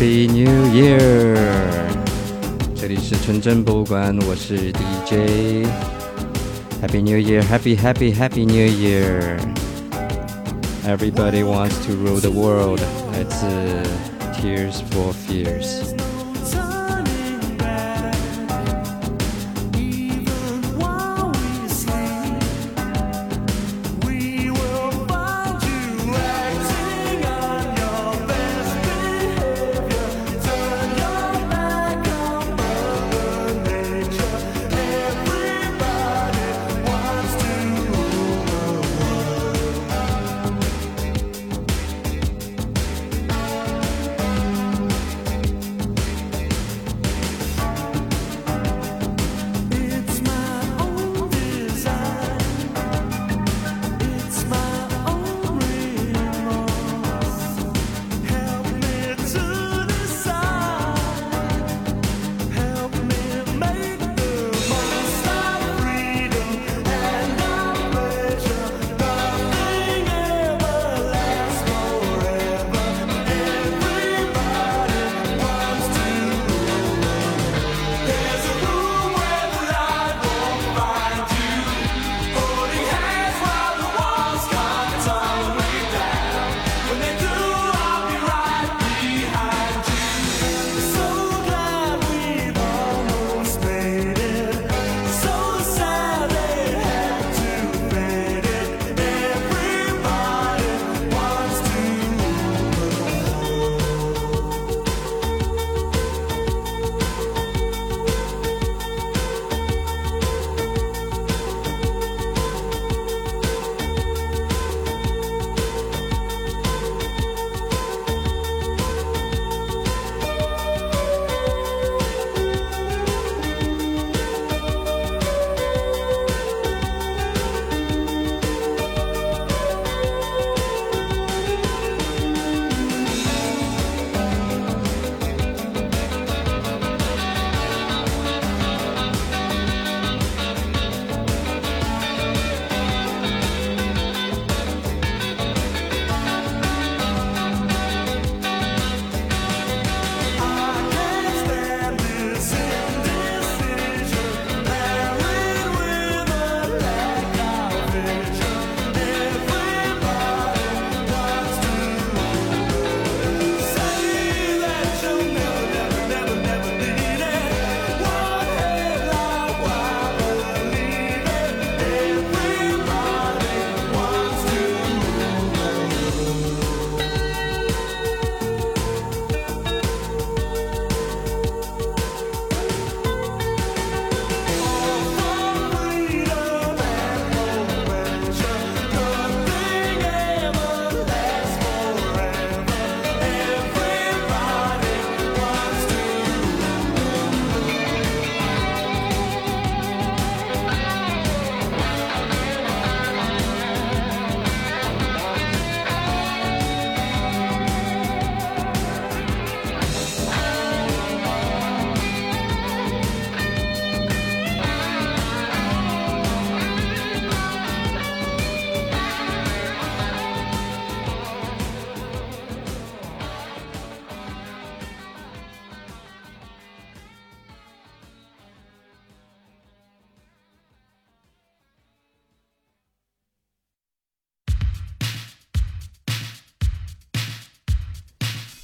Happy New Year！这里是纯真博物馆，我是 DJ。Happy New Year！Happy Happy Happy New Year！Everybody wants to rule the world，来自 Tears for Fears。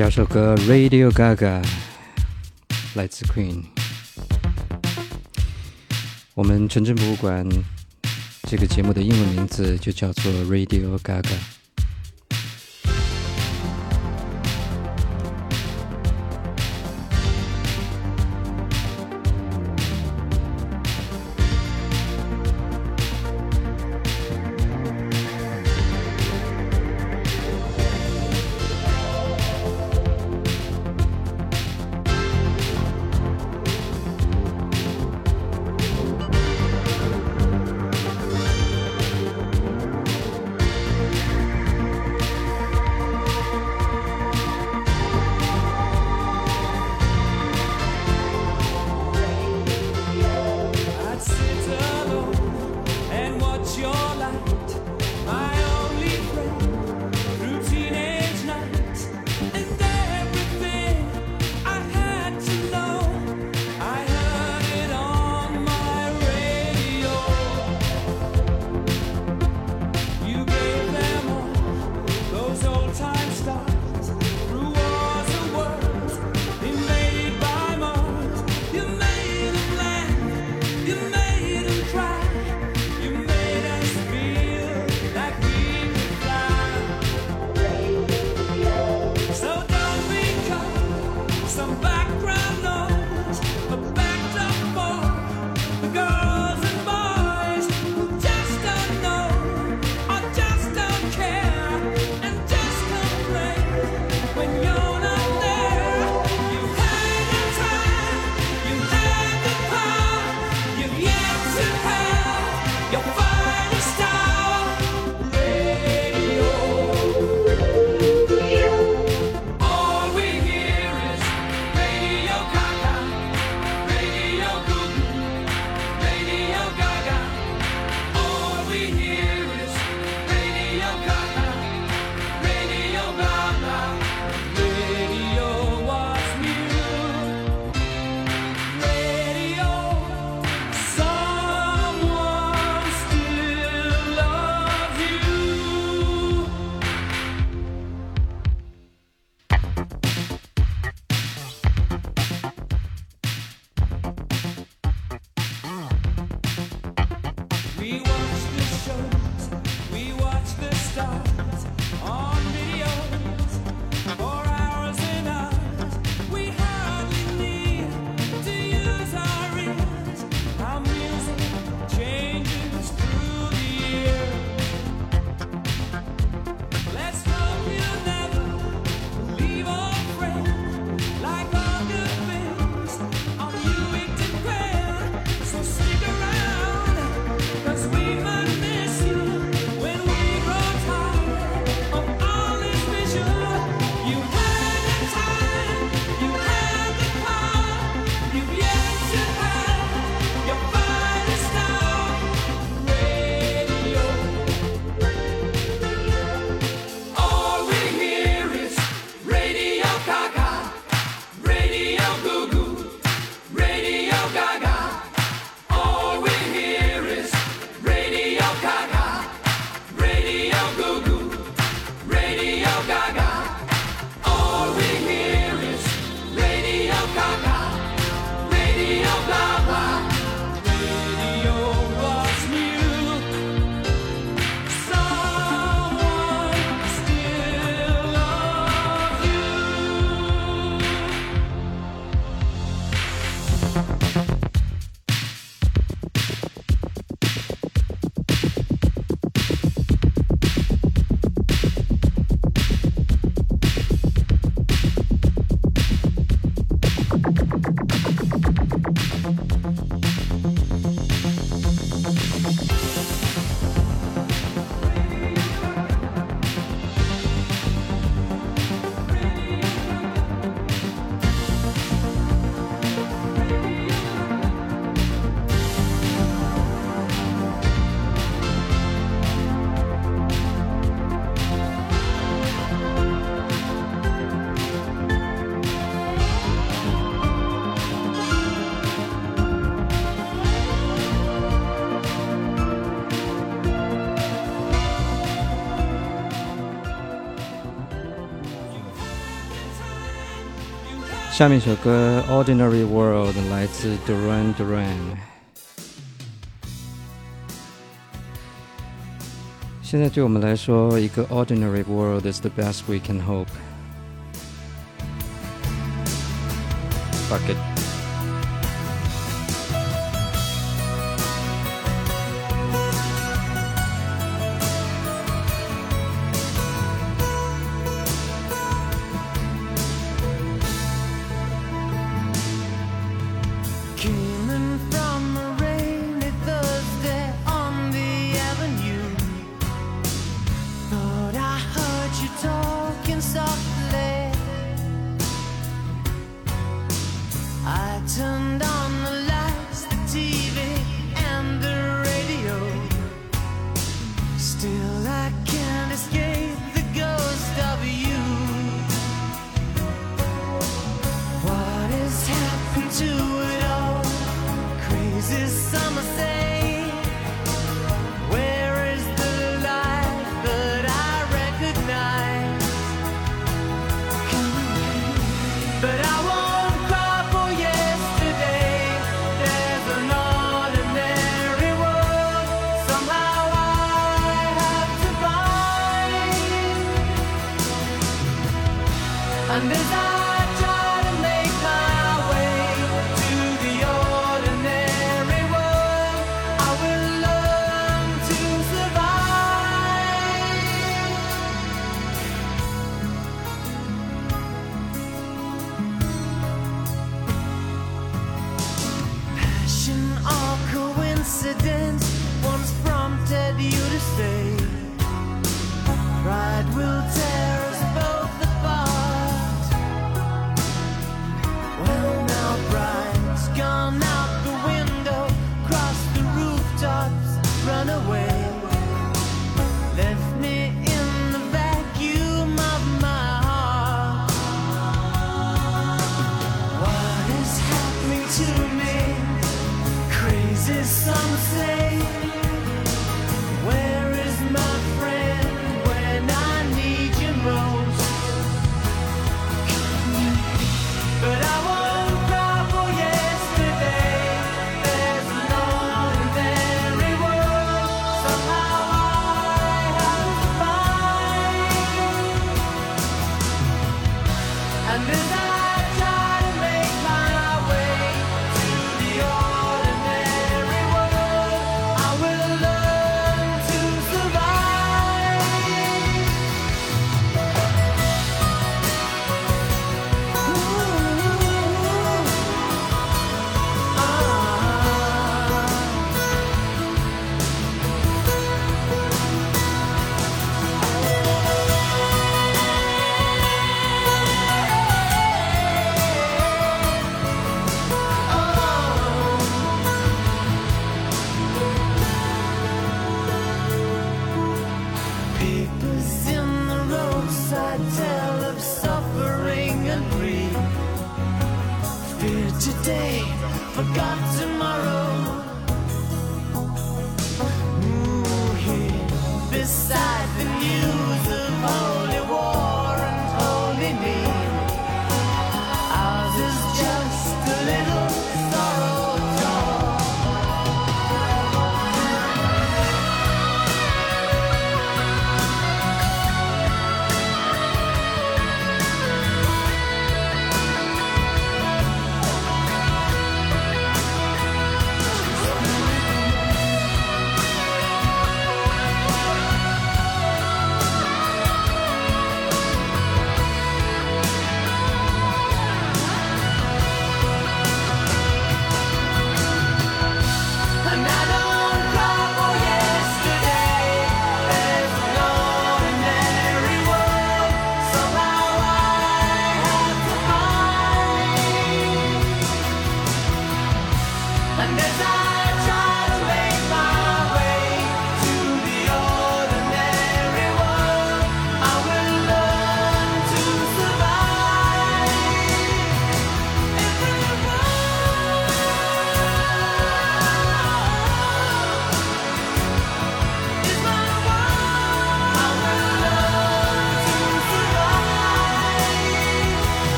第二首歌《Radio Gaga》来自 Queen。我们纯真博物馆这个节目的英文名字就叫做 Radio Gaga。下面一首歌《Ordinary World》来自 Duran Duran。现在对我们来说，一个 Ordinary World is the best we can hope。Fuck it。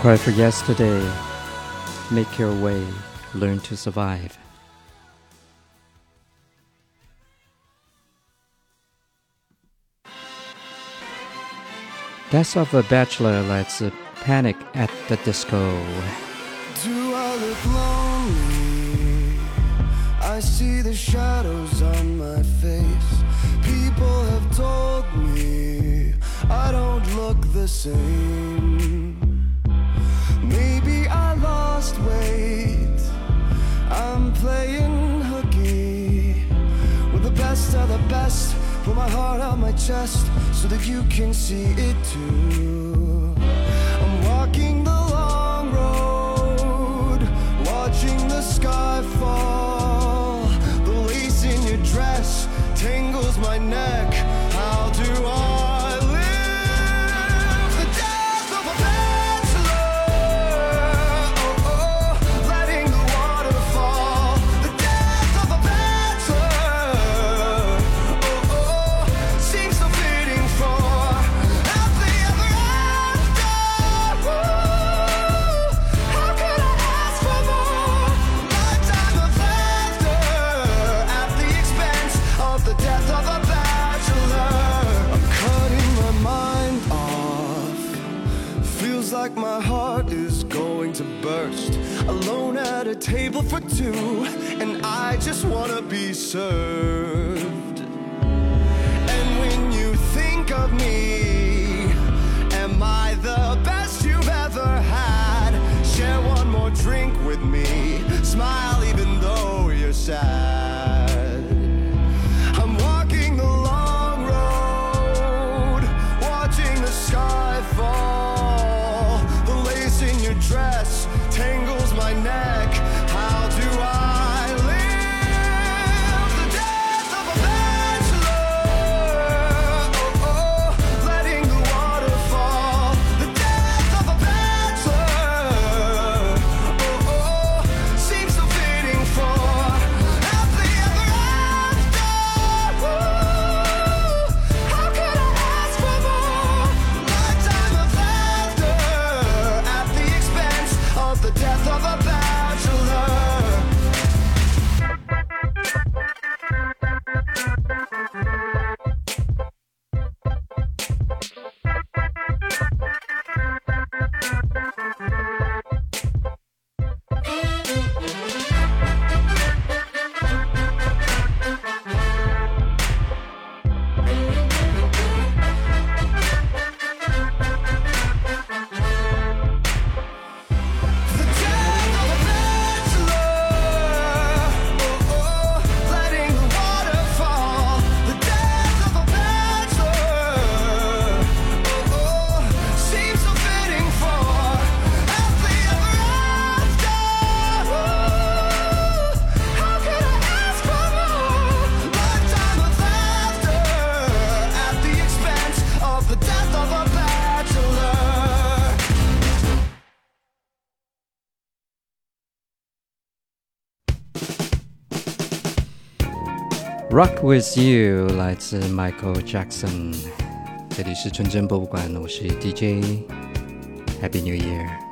Cry for Yesterday Make Your Way, Learn to Survive. Death of a bachelor let's panic at the disco. Do I look lonely? I see the shadows on my face. People have told me I don't look the same. I lost weight. I'm playing hooky with the best of the best. Put my heart on my chest so that you can see it too. I'm walking the long road, watching the sky. Rock with you 来自 Michael Jackson。这里是纯真博物馆，我是 DJ。Happy New Year！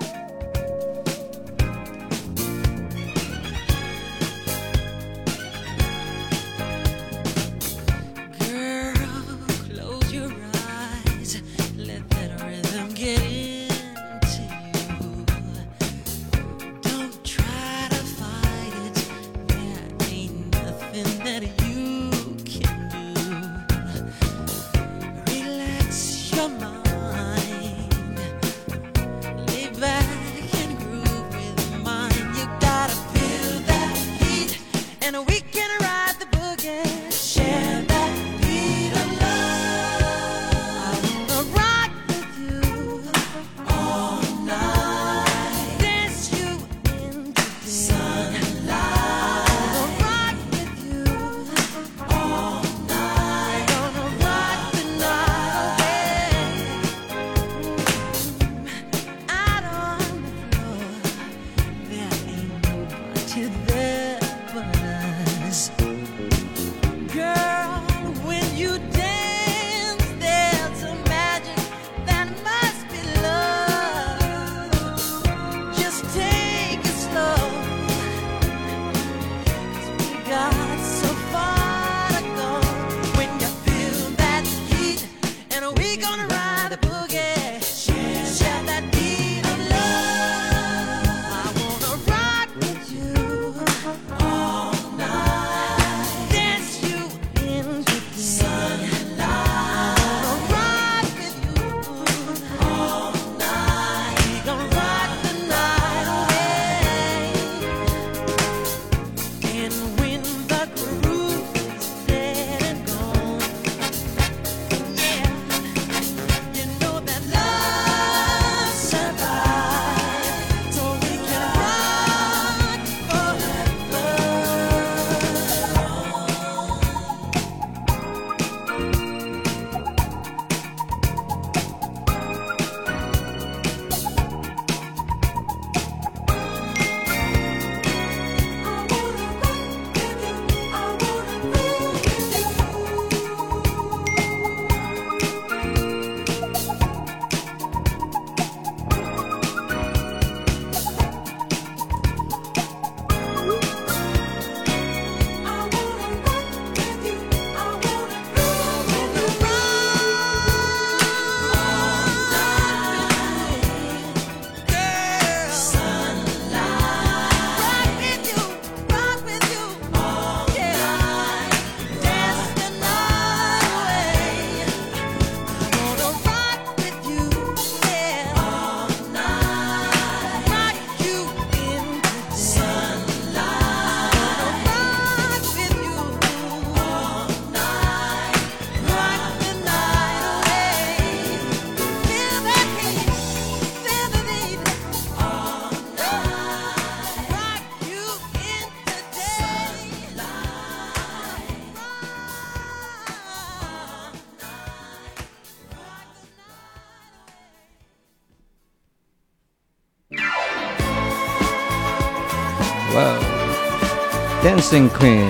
Dancing Queen》，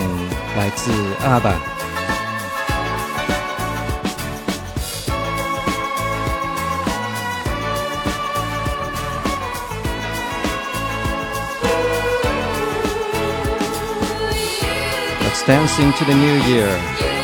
来自阿爸。Let's dance into the new year.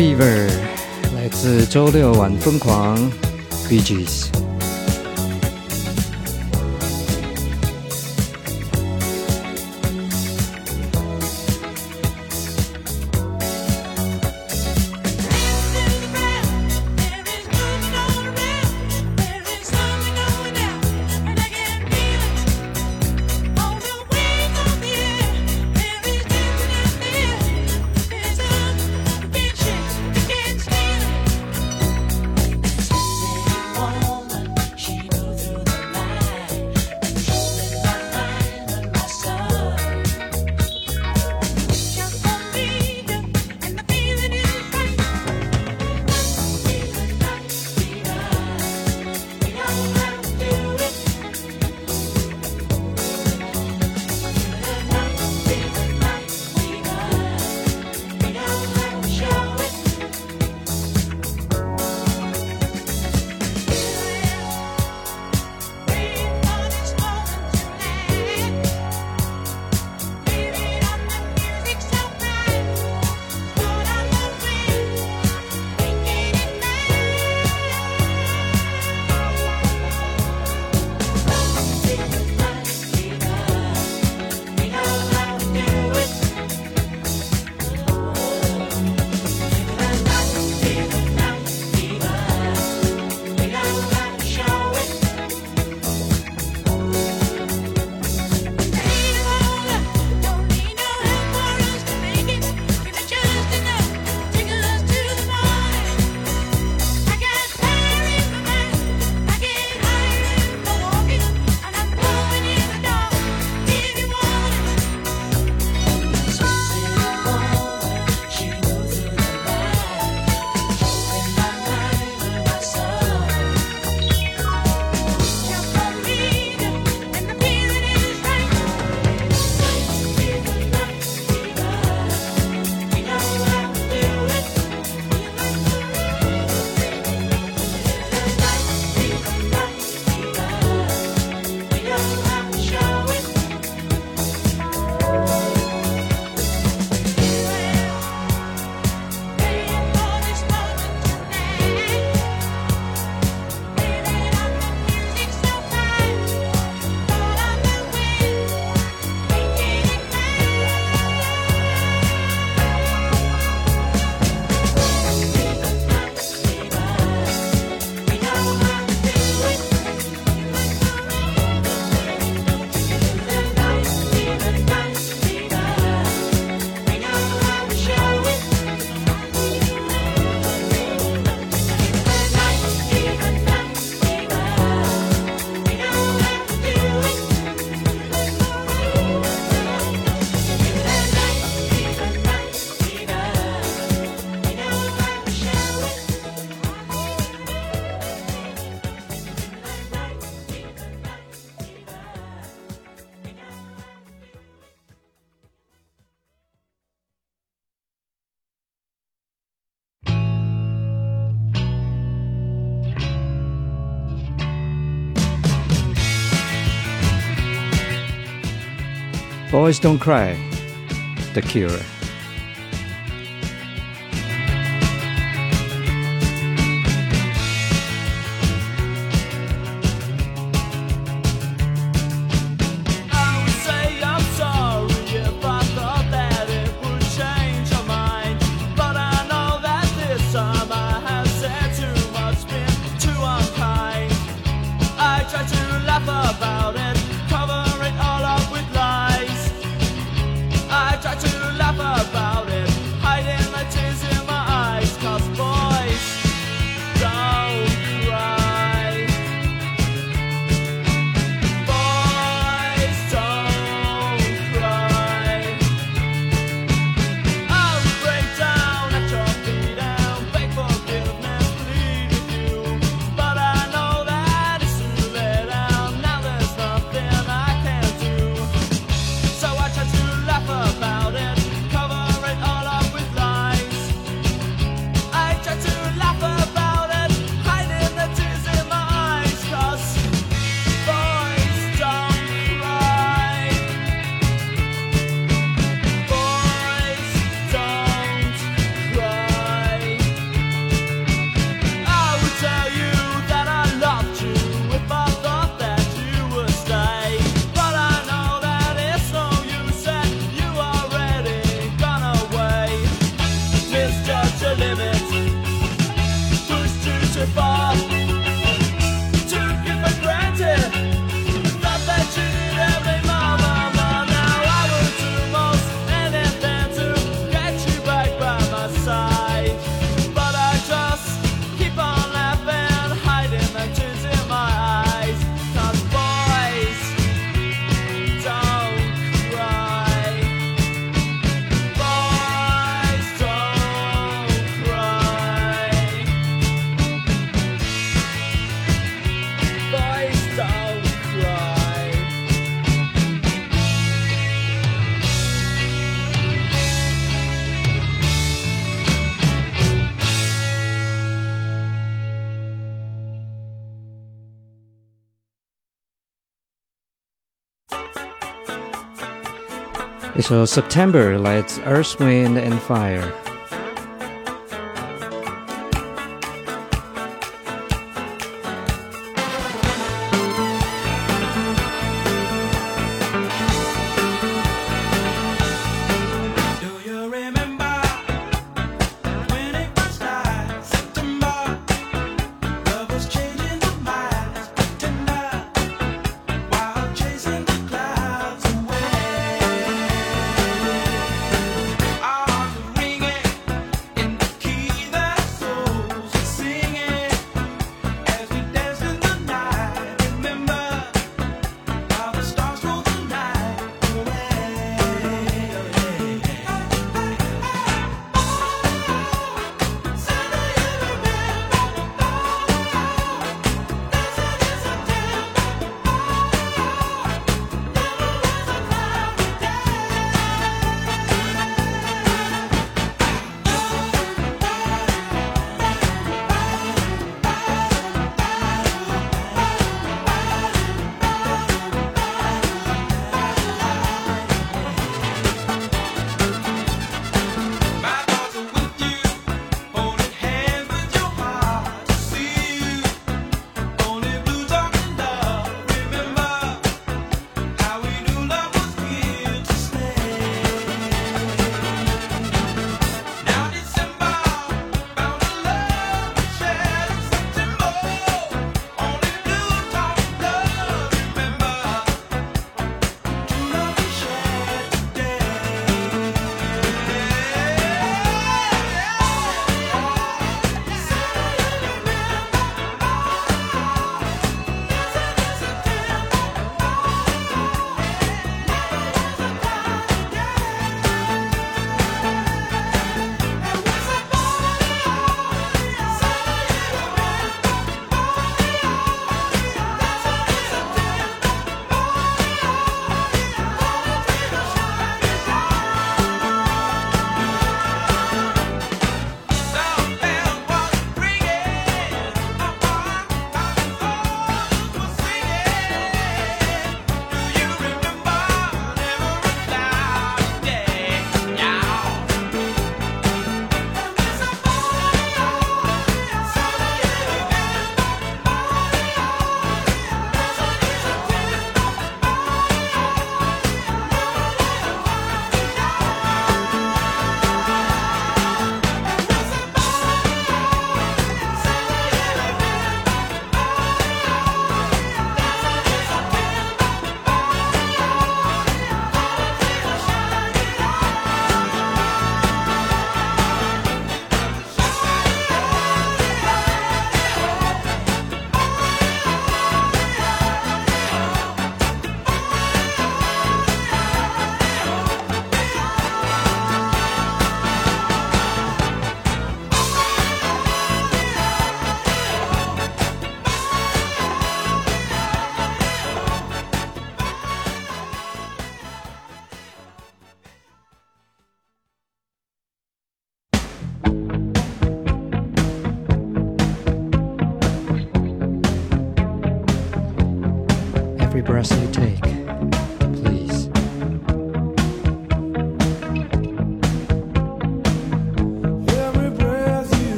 Fever，来自周六晚疯狂，BGS。Boys Don't Cry, The Cure. So September, let's Earth, Wind and Fire.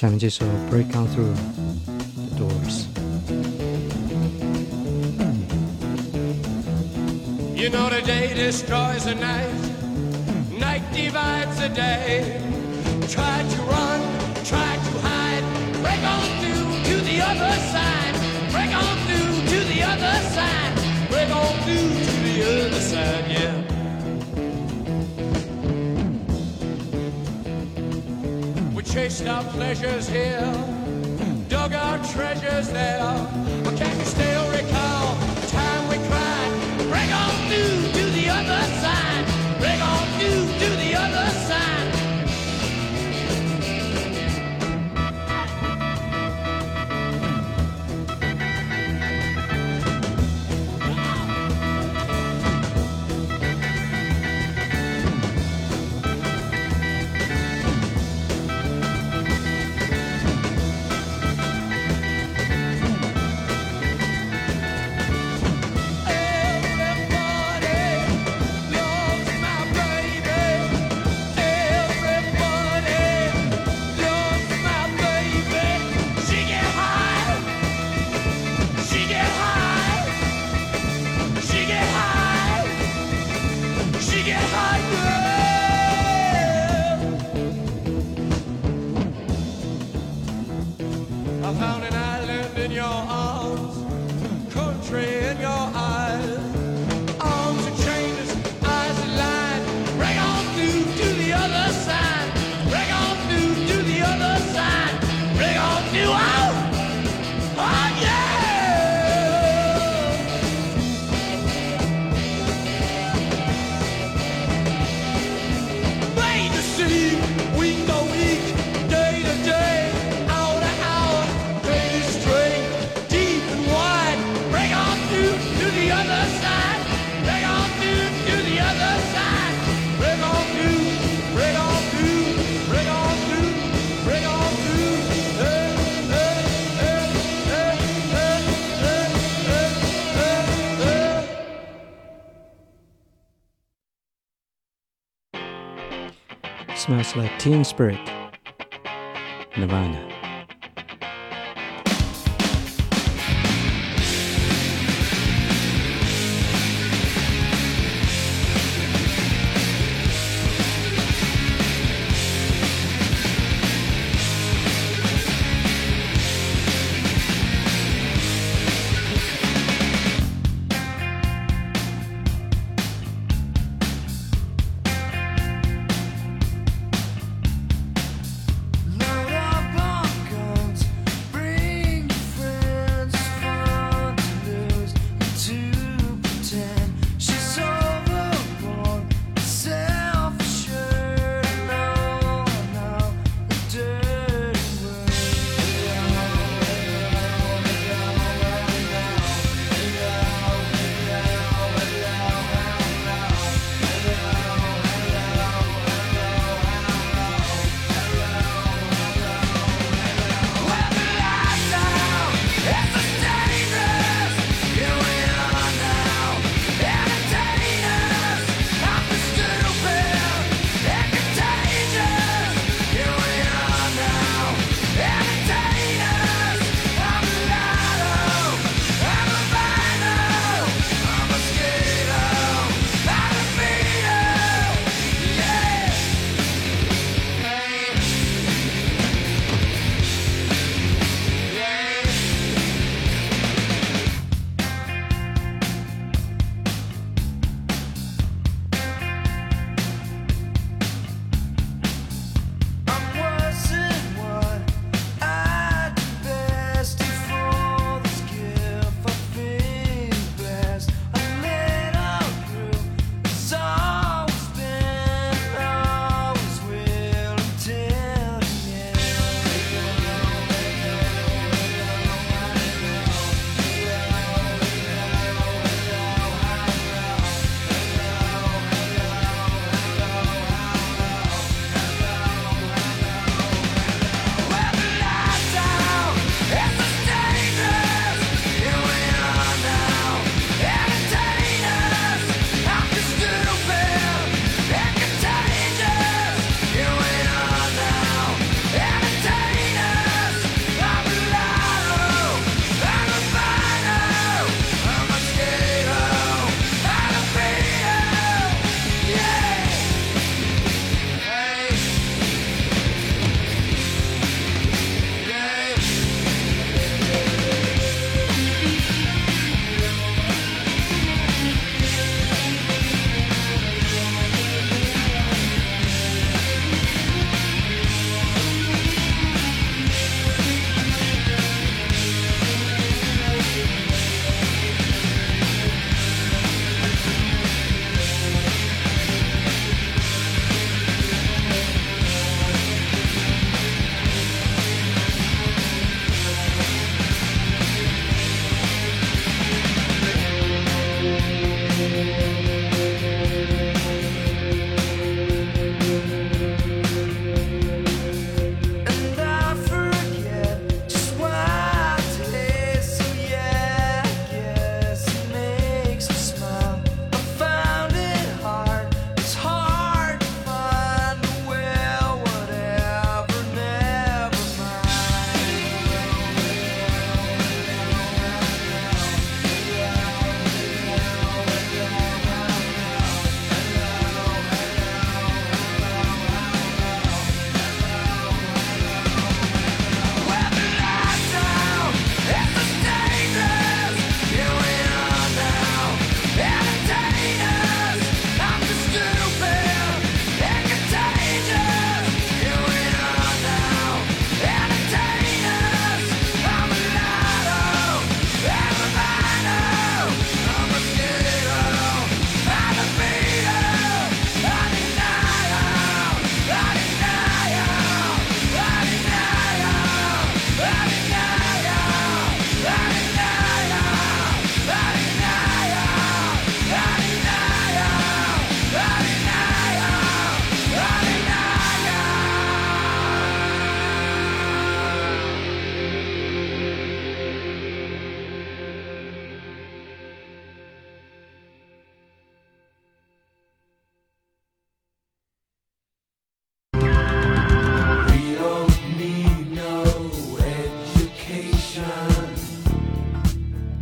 下面这首《Break uh, On Through the Doors》。You hmm. know the day destroys the night, night divides the day. Try to run, try to hide, break on through to the other side. chased our pleasures here, dug our treasures there. But can you still recall the time we cried, bring on news? Latin Spirit, Nirvana.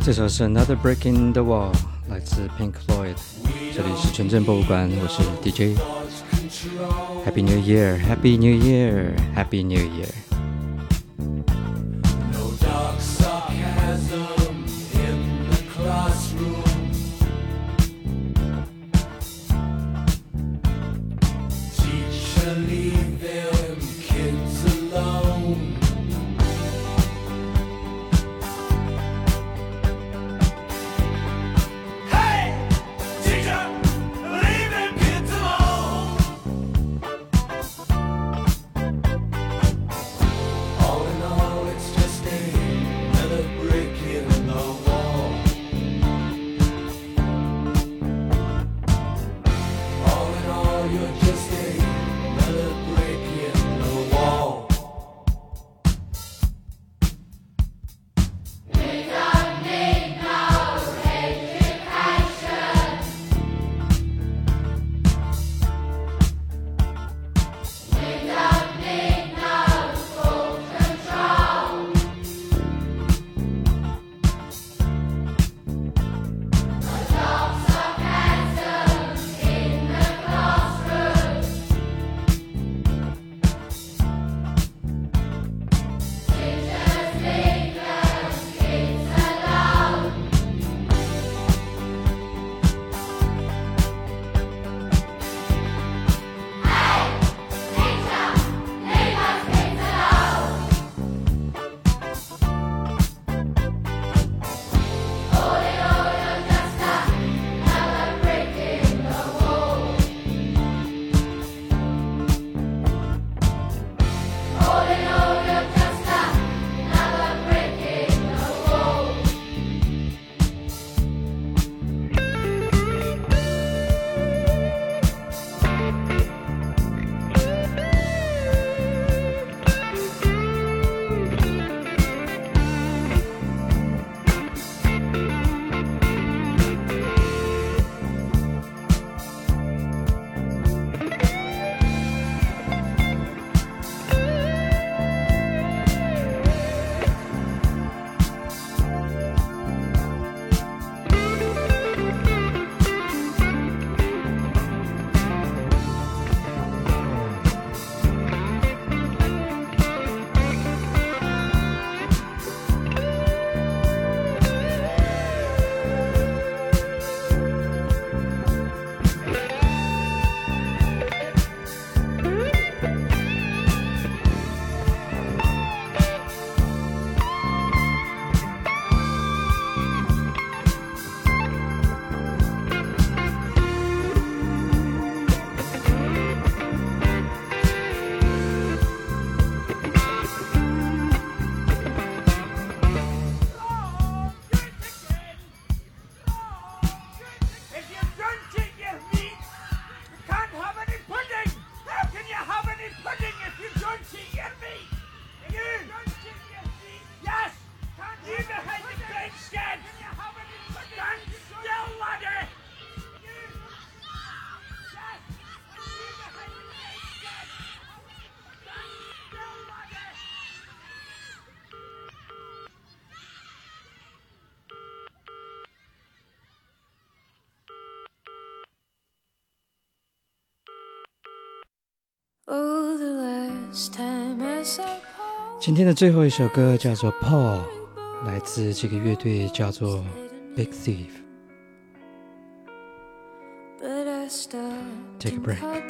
这首是《Another Brick in the Wall》，来自 Pink Floyd。这里是纯正博物馆，我是 DJ。Happy New Year，Happy New Year，Happy New Year。今天的最后一首歌叫做 paul 来自这个乐队叫做 big thief take a break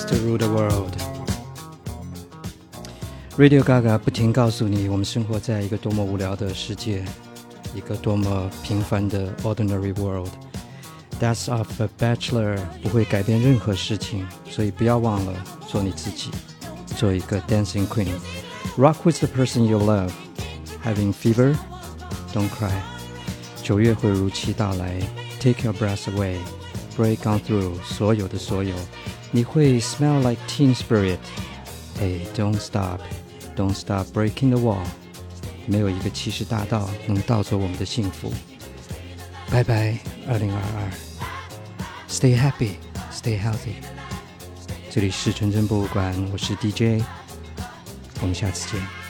to rule the world. Radio Ga Ga 不停告诉你，我们生活在一个多么无聊的世界，一个多么平凡的 ordinary world。Death of a bachelor 不会改变任何事情，所以不要忘了做你自己，做一个 dancing queen。Rock with the person you love. Having fever, don't cry. 九月会如期到来。Take your breath away. Break on through 所有的所有。你会 smell like teen spirit. Hey, don't stop, don't stop breaking the wall. 没有一个骑士大道能盗走我们的幸福。拜拜，二零二二。Stay happy, stay healthy. 这里是纯真博物馆，我是 DJ，我们下次见。